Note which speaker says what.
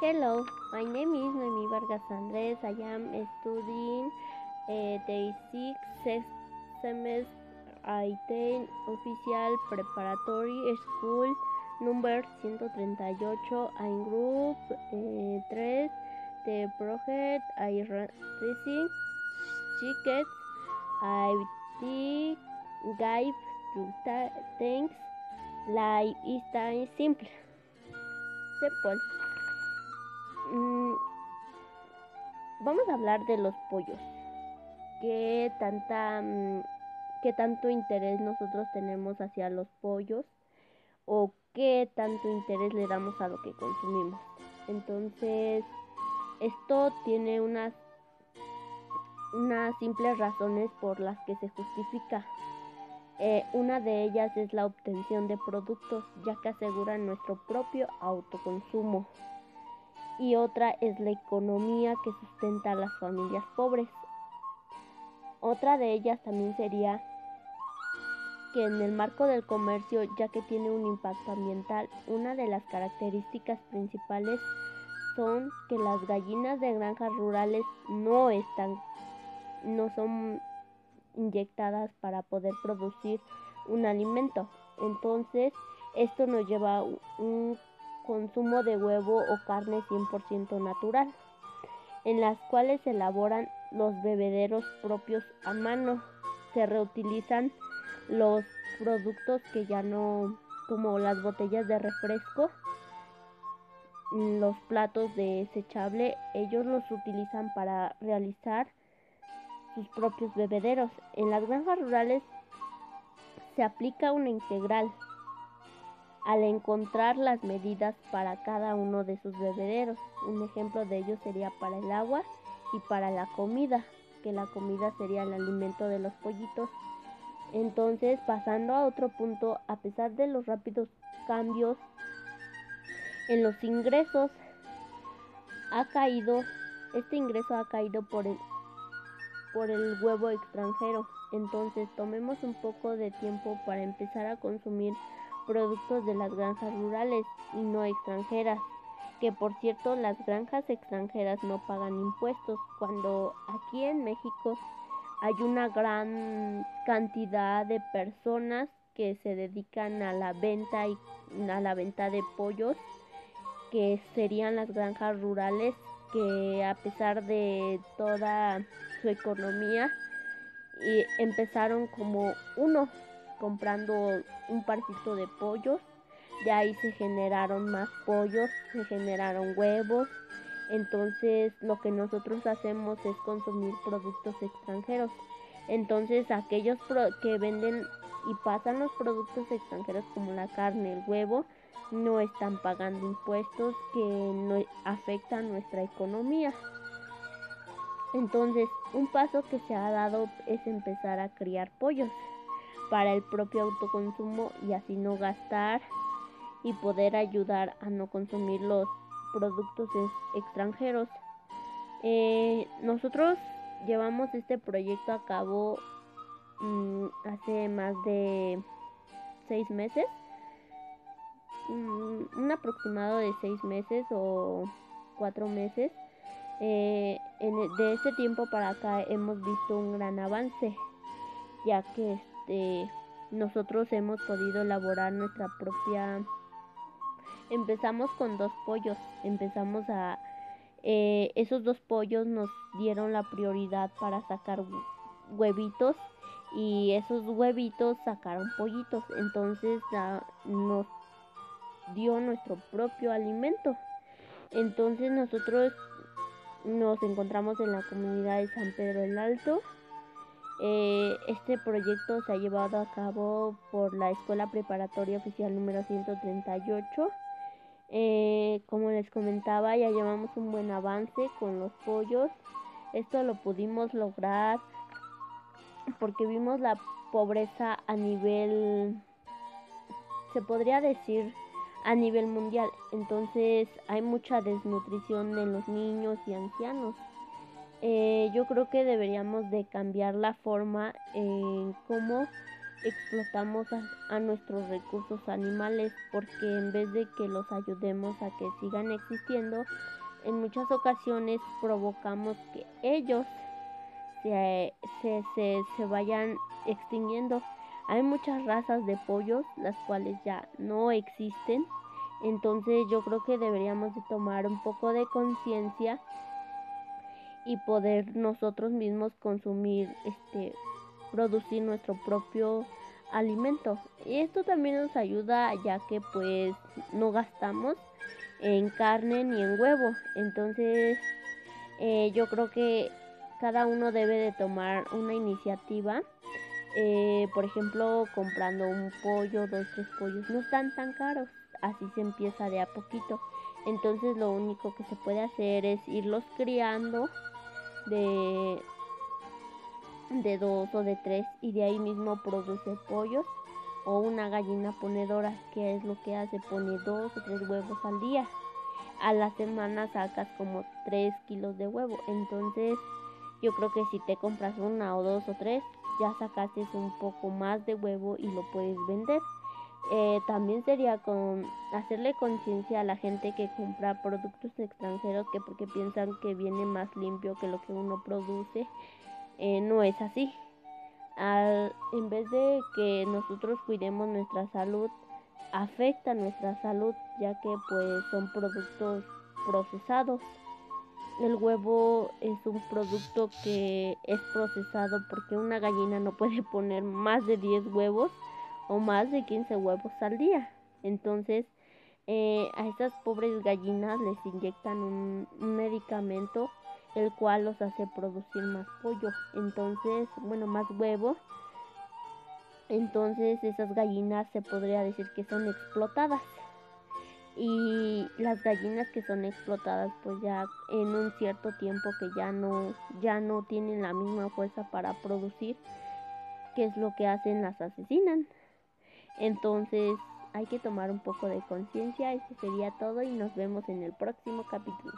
Speaker 1: Hello, my name is Noemi Vargas Andres. I am studying uh, the sixth semester. I-10 Official Preparatory School number 138 en group eh, 3 de project. I racing tickets. I guide to things. Life is time simple. Simple mm, vamos a hablar de los pollos qué tanta mm, qué tanto interés nosotros tenemos hacia los pollos o qué tanto interés le damos a lo que consumimos. Entonces, esto tiene unas, unas simples razones por las que se justifica. Eh, una de ellas es la obtención de productos, ya que aseguran nuestro propio autoconsumo. Y otra es la economía que sustenta a las familias pobres. Otra de ellas también sería que en el marco del comercio, ya que tiene un impacto ambiental, una de las características principales son que las gallinas de granjas rurales no están no son inyectadas para poder producir un alimento. Entonces, esto nos lleva a un consumo de huevo o carne 100% natural, en las cuales se elaboran los bebederos propios a mano, se reutilizan los productos que ya no, como las botellas de refresco, los platos de desechable, ellos los utilizan para realizar sus propios bebederos. En las granjas rurales se aplica una integral al encontrar las medidas para cada uno de sus bebederos. Un ejemplo de ello sería para el agua y para la comida, que la comida sería el alimento de los pollitos entonces, pasando a otro punto, a pesar de los rápidos cambios en los ingresos, ha caído, este ingreso ha caído por el, por el huevo extranjero. Entonces, tomemos un poco de tiempo para empezar a consumir productos de las granjas rurales y no extranjeras. Que por cierto, las granjas extranjeras no pagan impuestos, cuando aquí en México hay una gran cantidad de personas que se dedican a la venta y a la venta de pollos que serían las granjas rurales que a pesar de toda su economía y empezaron como uno comprando un parcito de pollos de ahí se generaron más pollos se generaron huevos entonces lo que nosotros hacemos es consumir productos extranjeros. Entonces aquellos que venden y pasan los productos extranjeros como la carne, el huevo, no están pagando impuestos que no afectan nuestra economía. Entonces, un paso que se ha dado es empezar a criar pollos para el propio autoconsumo y así no gastar y poder ayudar a no consumir los productos extranjeros. Eh, nosotros llevamos este proyecto a cabo mm, hace más de seis meses, mm, un aproximado de seis meses o cuatro meses. Eh, e, de este tiempo para acá hemos visto un gran avance, ya que este, nosotros hemos podido elaborar nuestra propia empezamos con dos pollos, empezamos a... Eh, esos dos pollos nos dieron la prioridad para sacar huevitos y esos huevitos sacaron pollitos, entonces nos dio nuestro propio alimento. Entonces nosotros nos encontramos en la comunidad de San Pedro el Alto. Eh, este proyecto se ha llevado a cabo por la Escuela Preparatoria Oficial número 138 eh, como les comentaba, ya llevamos un buen avance con los pollos. Esto lo pudimos lograr porque vimos la pobreza a nivel, se podría decir, a nivel mundial. Entonces hay mucha desnutrición en los niños y ancianos. Eh, yo creo que deberíamos de cambiar la forma en cómo explotamos a, nuestros recursos animales porque en vez de que los ayudemos a que sigan existiendo, en muchas ocasiones provocamos que ellos se, se, se, vayan extinguiendo. Hay muchas razas de pollos las cuales ya no existen. Entonces yo creo que deberíamos de tomar un poco de conciencia y poder nosotros mismos consumir este producir nuestro propio alimento. Y esto también nos ayuda ya que pues no gastamos en carne ni en huevo. Entonces eh, yo creo que cada uno debe de tomar una iniciativa eh, por ejemplo comprando un pollo dos tres pollos. No están tan caros así se empieza de a poquito. Entonces lo único que se puede hacer es irlos criando de de dos o de tres y de ahí mismo produce pollos o una gallina ponedora que es lo que hace pone dos o tres huevos al día. A la semana sacas como tres kilos de huevo. Entonces yo creo que si te compras una o dos o tres ya sacaste un poco más de huevo y lo puedes vender eh, también sería con hacerle conciencia a la gente que compra productos extranjeros que porque piensan que viene más limpio que lo que uno produce eh, no es así. en vez de que nosotros cuidemos nuestra salud, afecta nuestra salud ya que pues son productos procesados. El huevo es un producto que es procesado porque una gallina no puede poner más de 10 huevos o más de 15 huevos al día. Entonces, eh, a estas pobres gallinas les inyectan un medicamento el cual los hace producir más pollo, entonces, bueno, más huevo. Entonces esas gallinas se podría decir que son explotadas. Y las gallinas que son explotadas pues ya en un cierto tiempo que ya no ya no tienen la misma fuerza para producir, que es lo que hacen las asesinan. Entonces hay que tomar un poco de conciencia. Eso sería todo y nos vemos en el próximo capítulo.